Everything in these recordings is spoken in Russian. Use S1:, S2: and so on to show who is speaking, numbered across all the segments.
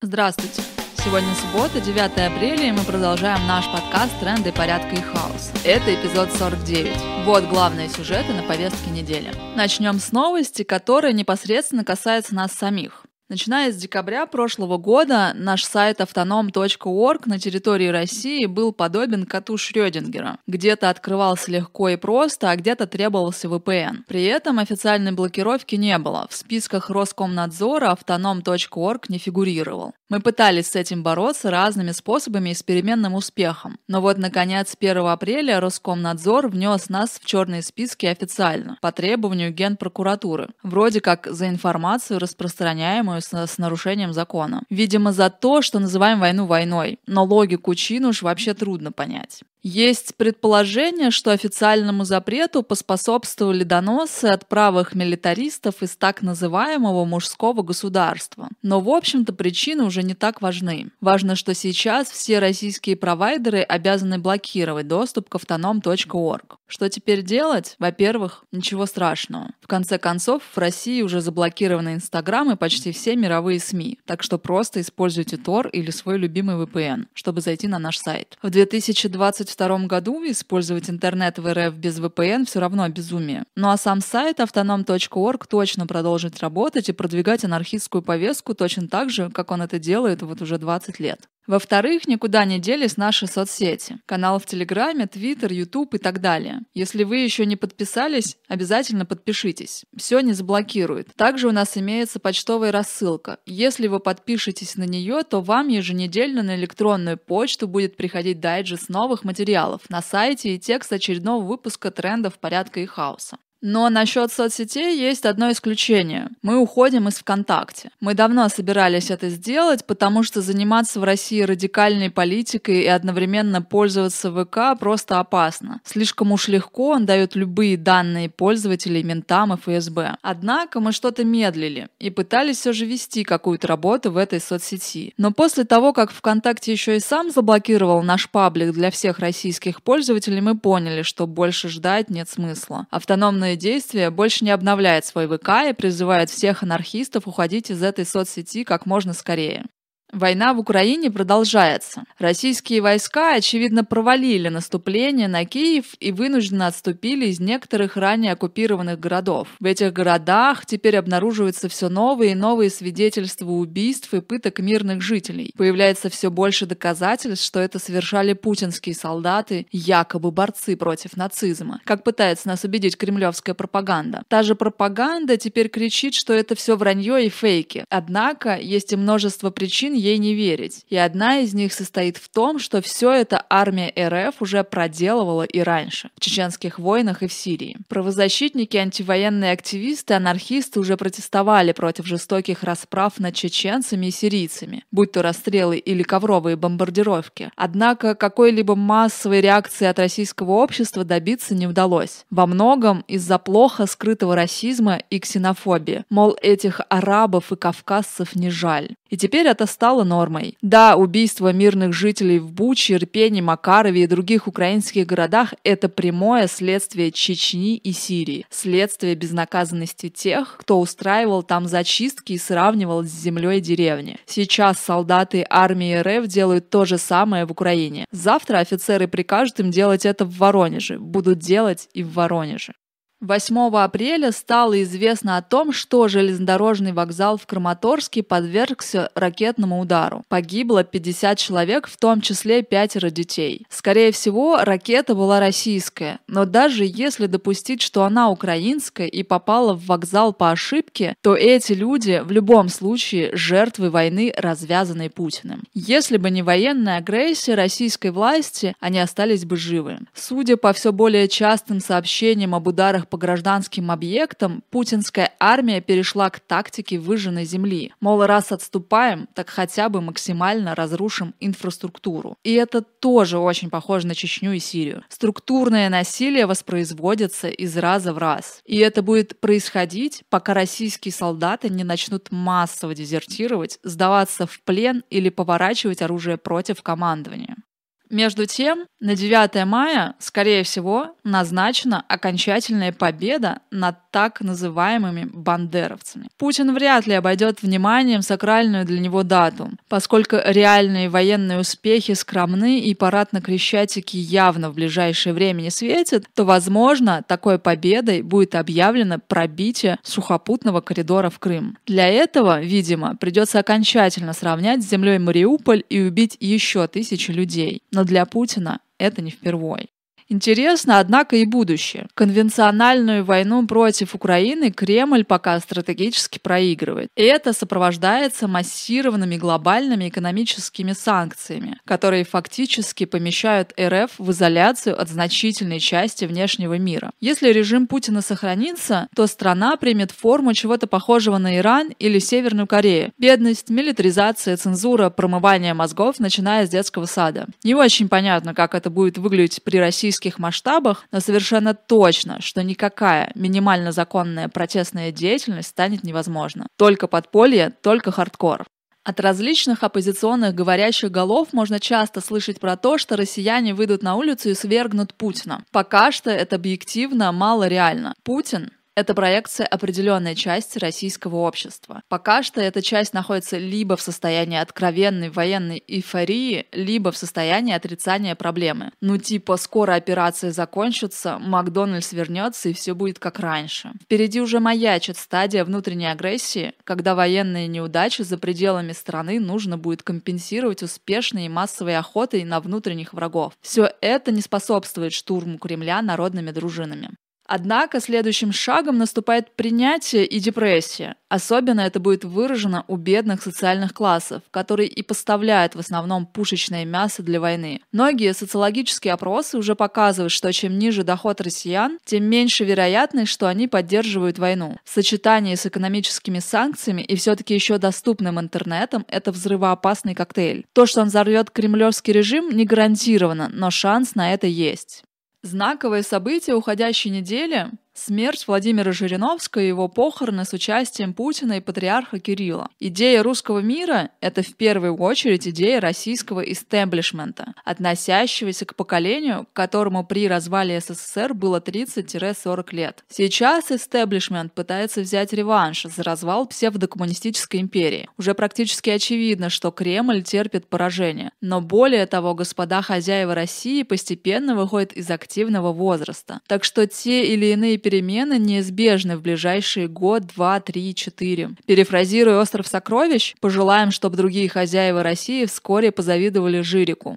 S1: Здравствуйте! Сегодня суббота, 9 апреля, и мы продолжаем наш подкаст «Тренды порядка и хаос». Это эпизод 49. Вот главные сюжеты на повестке недели. Начнем с новости, которая непосредственно касается нас самих. Начиная с декабря прошлого года наш сайт autonom.org на территории России был подобен коту Шрёдингера. Где-то открывался легко и просто, а где-то требовался VPN. При этом официальной блокировки не было. В списках Роскомнадзора autonom.org не фигурировал. Мы пытались с этим бороться разными способами и с переменным успехом. Но вот, наконец, 1 апреля Роскомнадзор внес нас в черные списки официально, по требованию Генпрокуратуры. Вроде как за информацию, распространяемую с, с нарушением закона. Видимо, за то, что называем войну войной. Но логику чин уж вообще трудно понять. Есть предположение, что официальному запрету поспособствовали доносы от правых милитаристов из так называемого мужского государства. Но, в общем-то, причины уже не так важны. Важно, что сейчас все российские провайдеры обязаны блокировать доступ к автоном.орг. Что теперь делать? Во-первых, ничего страшного. В конце концов, в России уже заблокированы Инстаграм и почти все мировые СМИ, так что просто используйте Tor или свой любимый VPN, чтобы зайти на наш сайт. В 2020 2022 году использовать интернет в РФ без VPN все равно безумие. Ну а сам сайт автоном.орг точно продолжит работать и продвигать анархистскую повестку точно так же, как он это делает вот уже 20 лет. Во-вторых, никуда не делись наши соцсети. Канал в Телеграме, Твиттер, Ютуб и так далее. Если вы еще не подписались, обязательно подпишитесь. Все не заблокирует. Также у нас имеется почтовая рассылка. Если вы подпишетесь на нее, то вам еженедельно на электронную почту будет приходить дайджест новых материалов на сайте и текст очередного выпуска трендов порядка и хаоса. Но насчет соцсетей есть одно исключение. Мы уходим из ВКонтакте. Мы давно собирались это сделать, потому что заниматься в России радикальной политикой и одновременно пользоваться ВК просто опасно. Слишком уж легко он дает любые данные пользователей ментам и ФСБ. Однако мы что-то медлили и пытались все же вести какую-то работу в этой соцсети. Но после того, как ВКонтакте еще и сам заблокировал наш паблик для всех российских пользователей, мы поняли, что больше ждать нет смысла. Автономные военное действие больше не обновляет свой ВК и призывает всех анархистов уходить из этой соцсети как можно скорее. Война в Украине продолжается. Российские войска, очевидно, провалили наступление на Киев и вынужденно отступили из некоторых ранее оккупированных городов. В этих городах теперь обнаруживаются все новые и новые свидетельства убийств и пыток мирных жителей. Появляется все больше доказательств, что это совершали путинские солдаты, якобы борцы против нацизма, как пытается нас убедить кремлевская пропаганда. Та же пропаганда теперь кричит, что это все вранье и фейки. Однако есть и множество причин ей не верить. И одна из них состоит в том, что все это армия РФ уже проделывала и раньше, в чеченских войнах и в Сирии. Правозащитники, антивоенные активисты, анархисты уже протестовали против жестоких расправ над чеченцами и сирийцами, будь то расстрелы или ковровые бомбардировки. Однако какой-либо массовой реакции от российского общества добиться не удалось. Во многом из-за плохо скрытого расизма и ксенофобии. Мол, этих арабов и кавказцев не жаль. И теперь это стало нормой. Да, убийство мирных жителей в Буче, Ирпене, Макарове и других украинских городах – это прямое следствие Чечни и Сирии. Следствие безнаказанности тех, кто устраивал там зачистки и сравнивал с землей деревни. Сейчас солдаты армии РФ делают то же самое в Украине. Завтра офицеры прикажут им делать это в Воронеже. Будут делать и в Воронеже. 8 апреля стало известно о том, что железнодорожный вокзал в Краматорске подвергся ракетному удару. Погибло 50 человек, в том числе пятеро детей. Скорее всего, ракета была российская, но даже если допустить, что она украинская и попала в вокзал по ошибке, то эти люди в любом случае жертвы войны, развязанной Путиным. Если бы не военная агрессия российской власти, они остались бы живы. Судя по все более частым сообщениям об ударах по гражданским объектам, путинская армия перешла к тактике выжженной земли. Мол, раз отступаем, так хотя бы максимально разрушим инфраструктуру. И это тоже очень похоже на Чечню и Сирию. Структурное насилие воспроизводится из раза в раз. И это будет происходить, пока российские солдаты не начнут массово дезертировать, сдаваться в плен или поворачивать оружие против командования. Между тем, на 9 мая, скорее всего, назначена окончательная победа над так называемыми бандеровцами. Путин вряд ли обойдет вниманием сакральную для него дату, поскольку реальные военные успехи скромны и парад на Крещатике явно в ближайшее время не светит, то, возможно, такой победой будет объявлено пробитие сухопутного коридора в Крым. Для этого, видимо, придется окончательно сравнять с землей Мариуполь и убить еще тысячи людей. Но для Путина это не впервой. Интересно, однако, и будущее. Конвенциональную войну против Украины Кремль пока стратегически проигрывает. И это сопровождается массированными глобальными экономическими санкциями, которые фактически помещают РФ в изоляцию от значительной части внешнего мира. Если режим Путина сохранится, то страна примет форму чего-то похожего на Иран или Северную Корею. Бедность, милитаризация, цензура, промывание мозгов, начиная с детского сада. Не очень понятно, как это будет выглядеть при российском российских масштабах, но совершенно точно, что никакая минимально законная протестная деятельность станет невозможна. Только подполье, только хардкор. От различных оппозиционных говорящих голов можно часто слышать про то, что россияне выйдут на улицу и свергнут Путина. Пока что это объективно мало реально. Путин это проекция определенной части российского общества. Пока что эта часть находится либо в состоянии откровенной военной эйфории, либо в состоянии отрицания проблемы. Ну типа скоро операция закончится, Макдональдс вернется и все будет как раньше. Впереди уже маячит стадия внутренней агрессии, когда военные неудачи за пределами страны нужно будет компенсировать успешной и массовой охотой на внутренних врагов. Все это не способствует штурму Кремля народными дружинами. Однако следующим шагом наступает принятие и депрессия. Особенно это будет выражено у бедных социальных классов, которые и поставляют в основном пушечное мясо для войны. Многие социологические опросы уже показывают, что чем ниже доход россиян, тем меньше вероятность, что они поддерживают войну. В сочетании с экономическими санкциями и все-таки еще доступным интернетом это взрывоопасный коктейль. То, что он взорвет кремлевский режим, не гарантировано, но шанс на это есть. Знаковое событие уходящей недели Смерть Владимира Жириновского и его похороны с участием Путина и патриарха Кирилла. Идея русского мира – это в первую очередь идея российского истеблишмента, относящегося к поколению, которому при развале СССР было 30-40 лет. Сейчас истеблишмент пытается взять реванш за развал псевдокоммунистической империи. Уже практически очевидно, что Кремль терпит поражение. Но более того, господа хозяева России постепенно выходят из активного возраста. Так что те или иные перемены неизбежны в ближайшие год, два, три, четыре. Перефразируя «Остров сокровищ», пожелаем, чтобы другие хозяева России вскоре позавидовали Жирику.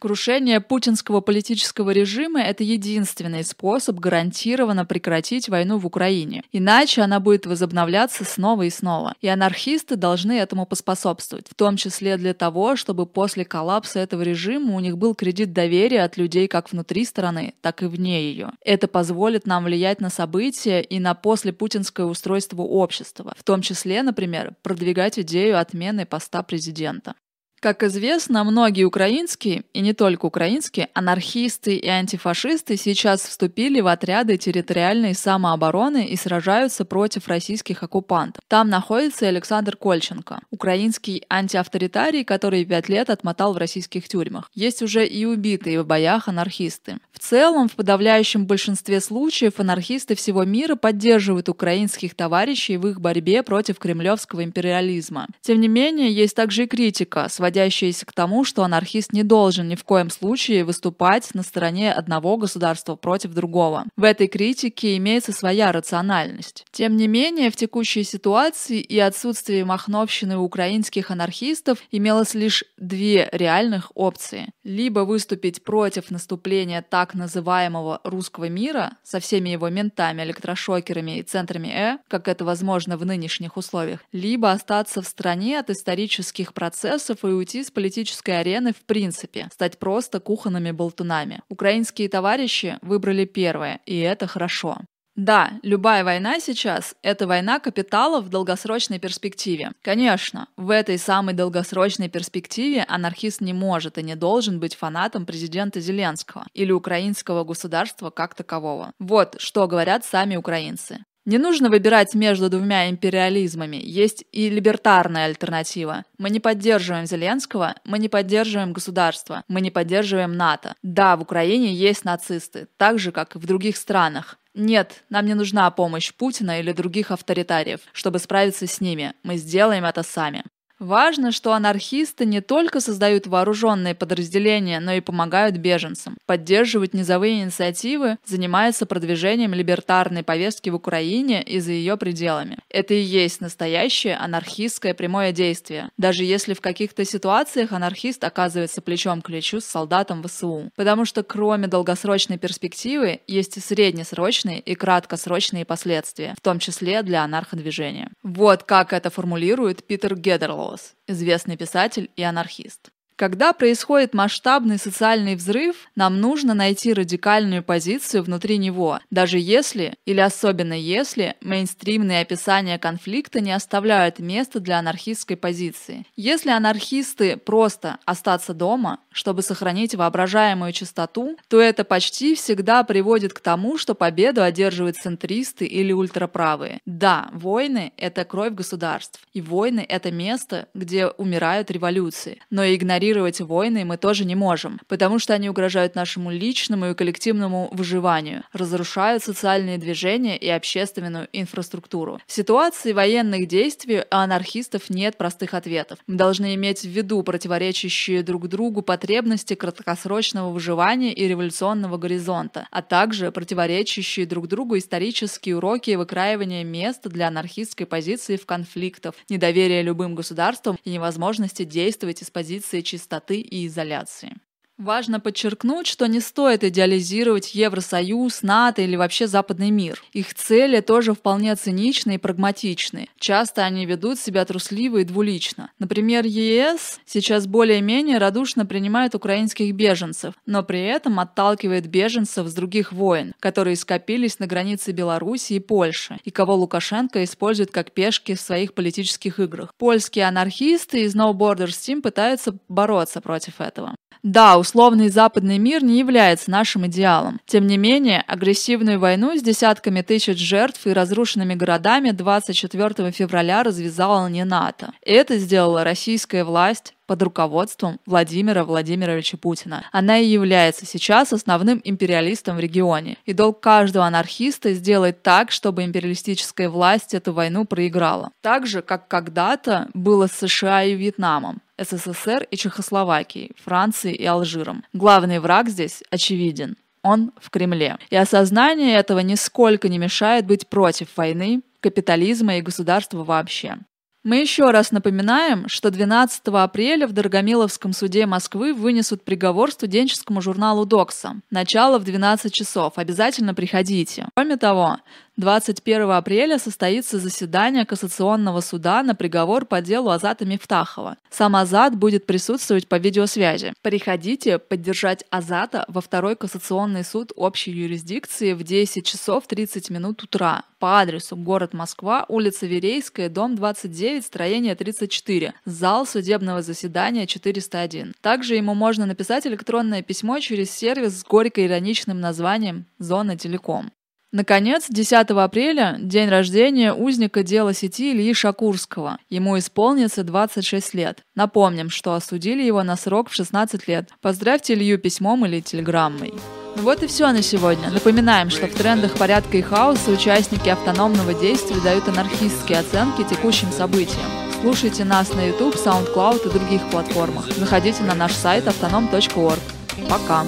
S1: Крушение путинского политического режима – это единственный способ гарантированно прекратить войну в Украине. Иначе она будет возобновляться снова и снова. И анархисты должны этому поспособствовать, в том числе для того, чтобы после коллапса этого режима у них был кредит доверия от людей как внутри страны, так и вне ее. Это позволит нам влиять на события и на послепутинское устройство общества, в том числе, например, продвигать идею отмены поста президента. Как известно, многие украинские, и не только украинские, анархисты и антифашисты сейчас вступили в отряды территориальной самообороны и сражаются против российских оккупантов. Там находится Александр Кольченко, украинский антиавторитарий, который пять лет отмотал в российских тюрьмах. Есть уже и убитые в боях анархисты. В целом, в подавляющем большинстве случаев анархисты всего мира поддерживают украинских товарищей в их борьбе против кремлевского империализма. Тем не менее, есть также и критика, сводящаяся к тому, что анархист не должен ни в коем случае выступать на стороне одного государства против другого. В этой критике имеется своя рациональность. Тем не менее, в текущей ситуации и отсутствии махновщины у украинских анархистов имелось лишь две реальных опции. Либо выступить против наступления так называемого русского мира со всеми его ментами, электрошокерами и центрами Э, как это возможно в нынешних условиях, либо остаться в стране от исторических процессов и уйти с политической арены в принципе, стать просто кухонными болтунами. Украинские товарищи выбрали первое, и это хорошо. Да, любая война сейчас – это война капитала в долгосрочной перспективе. Конечно, в этой самой долгосрочной перспективе анархист не может и не должен быть фанатом президента Зеленского или украинского государства как такового. Вот что говорят сами украинцы. Не нужно выбирать между двумя империализмами, есть и либертарная альтернатива. Мы не поддерживаем Зеленского, мы не поддерживаем государство, мы не поддерживаем НАТО. Да, в Украине есть нацисты, так же, как и в других странах. Нет, нам не нужна помощь Путина или других авторитариев, чтобы справиться с ними. Мы сделаем это сами. Важно, что анархисты не только создают вооруженные подразделения, но и помогают беженцам, поддерживают низовые инициативы, занимаются продвижением либертарной повестки в Украине и за ее пределами. Это и есть настоящее анархистское прямое действие, даже если в каких-то ситуациях анархист оказывается плечом к плечу с солдатом ВСУ. Потому что кроме долгосрочной перспективы есть и среднесрочные и краткосрочные последствия, в том числе для анарходвижения. Вот как это формулирует Питер Гедерлоу Wallace, известный писатель и анархист. Когда происходит масштабный социальный взрыв, нам нужно найти радикальную позицию внутри него, даже если, или особенно если, мейнстримные описания конфликта не оставляют места для анархистской позиции. Если анархисты просто остаться дома, чтобы сохранить воображаемую чистоту, то это почти всегда приводит к тому, что победу одерживают центристы или ультраправые. Да, войны – это кровь государств, и войны – это место, где умирают революции, но игнорировать игнорировать войны мы тоже не можем, потому что они угрожают нашему личному и коллективному выживанию, разрушают социальные движения и общественную инфраструктуру. В ситуации военных действий у анархистов нет простых ответов. Мы должны иметь в виду противоречащие друг другу потребности краткосрочного выживания и революционного горизонта, а также противоречащие друг другу исторические уроки выкраивания места для анархистской позиции в конфликтах, недоверия любым государствам и невозможности действовать из позиции чисто чистоты и изоляции. Важно подчеркнуть, что не стоит идеализировать Евросоюз, НАТО или вообще западный мир. Их цели тоже вполне циничны и прагматичны. Часто они ведут себя трусливо и двулично. Например, ЕС сейчас более-менее радушно принимает украинских беженцев, но при этом отталкивает беженцев с других войн, которые скопились на границе Беларуси и Польши, и кого Лукашенко использует как пешки в своих политических играх. Польские анархисты из No Borders Team пытаются бороться против этого. Да, условный западный мир не является нашим идеалом. Тем не менее, агрессивную войну с десятками тысяч жертв и разрушенными городами 24 февраля развязала не НАТО. Это сделала российская власть, под руководством Владимира Владимировича Путина. Она и является сейчас основным империалистом в регионе. И долг каждого анархиста сделать так, чтобы империалистическая власть эту войну проиграла. Так же, как когда-то было с США и Вьетнамом. СССР и Чехословакией, Францией и Алжиром. Главный враг здесь очевиден. Он в Кремле. И осознание этого нисколько не мешает быть против войны, капитализма и государства вообще. Мы еще раз напоминаем, что 12 апреля в Дорогомиловском суде Москвы вынесут приговор студенческому журналу «Докса». Начало в 12 часов. Обязательно приходите. Кроме того, 21 апреля состоится заседание Кассационного суда на приговор по делу Азата Мифтахова. Сам Азат будет присутствовать по видеосвязи. Приходите поддержать Азата во второй Кассационный суд общей юрисдикции в 10 часов 30 минут утра по адресу город Москва, улица Верейская, дом 29, строение 34, зал судебного заседания 401. Также ему можно написать электронное письмо через сервис с горько-ироничным названием «Зона Телеком». Наконец, 10 апреля – день рождения узника дела сети Ильи Шакурского. Ему исполнится 26 лет. Напомним, что осудили его на срок в 16 лет. Поздравьте Илью письмом или телеграммой. Ну вот и все на сегодня. Напоминаем, что в трендах порядка и хаоса участники автономного действия дают анархистские оценки текущим событиям. Слушайте нас на YouTube, SoundCloud и других платформах. Заходите на наш сайт autonom.org. Пока!